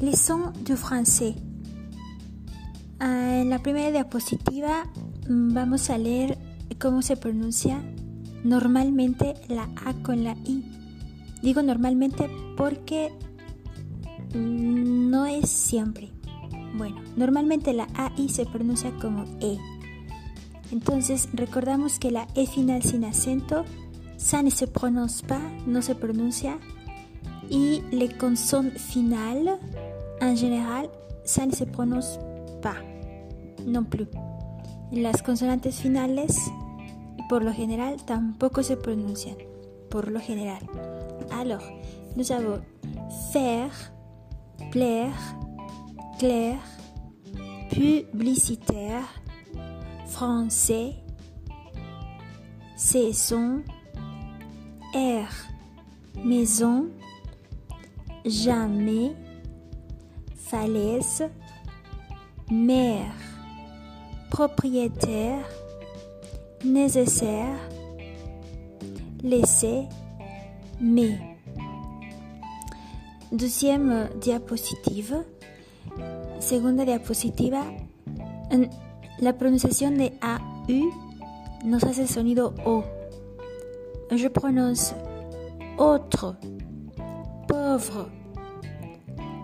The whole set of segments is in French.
Leçon de français. En la primera diapositiva vamos a leer cómo se pronuncia normalmente la A con la I. Digo normalmente porque mm, no es siempre. Bueno, normalmente la AI se pronuncia como E. Entonces recordamos que la E final sin acento, ça ne se prononce pas, no se pronuncia. Y le consonne final, en général, ça ne se prononce pas non plus. Las consonantes finales, por lo general, tampoco se pronuncian. Por lo general. Alors, nous avons faire, plaire, clair, publicitaire, français, saison, air, maison, jamais, falaise, mer, propriétaire, nécessaire, laisser, mais. Deuxième diapositive. Segunda diapositiva. La pronunciación de AU nos hace sonido O. Je prononce autre, pauvre,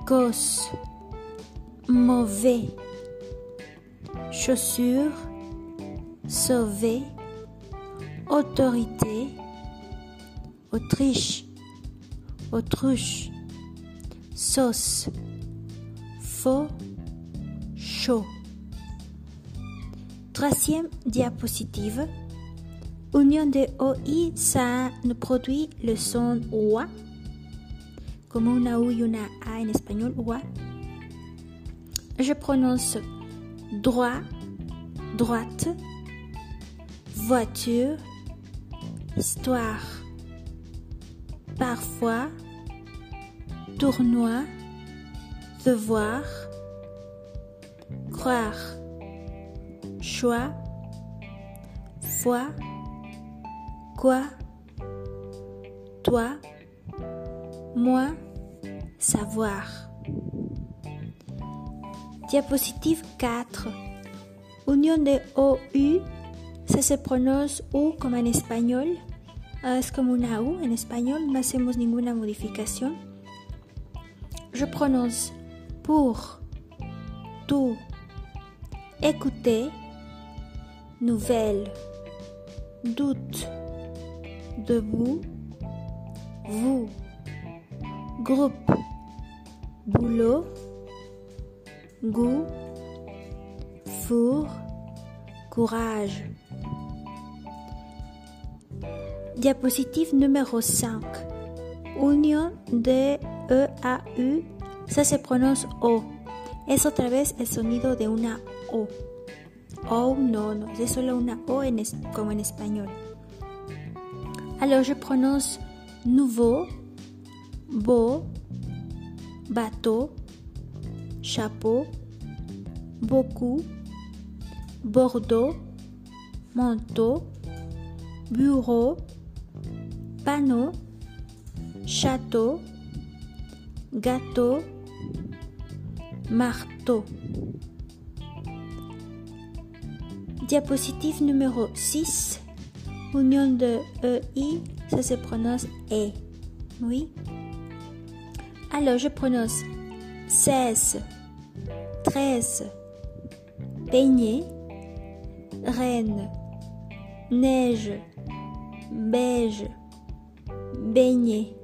gosse, mauvais, chaussure, sauver, autorité, Autriche, autruche, sauce, faux, chaud. Troisième diapositive. Union de OI, ça nous produit le son OA, comme una U y una A en espagnol, OA. Je prononce droit, droite, voiture, histoire, parfois, tournoi, devoir, croire, choix, foi, quoi, toi, moi, savoir. Diapositive 4. Unión de OU, ça se prononce U como en español. Es como una U en español, no hacemos ninguna modificación. Je prononce pour, tout, écouter, nouvelle, doute, debout, vous, groupe, boulot, goût, four, courage. Diapositive numéro 5. Unión de E a U, ça se prononce O. Es otra vez el sonido de una O. O no, no, es solo una O en es, en español. Alors je prononce nouveau, beau, bateau, chapeau, beaucoup, Bordeaux, manteau, bureau, panneau, château, gâteau, marteau. Diapositive numéro 6. Union de EI, ça se prononce E. Oui. Alors je prononce 16, 13, peigné, reine, neige, beige, beignet,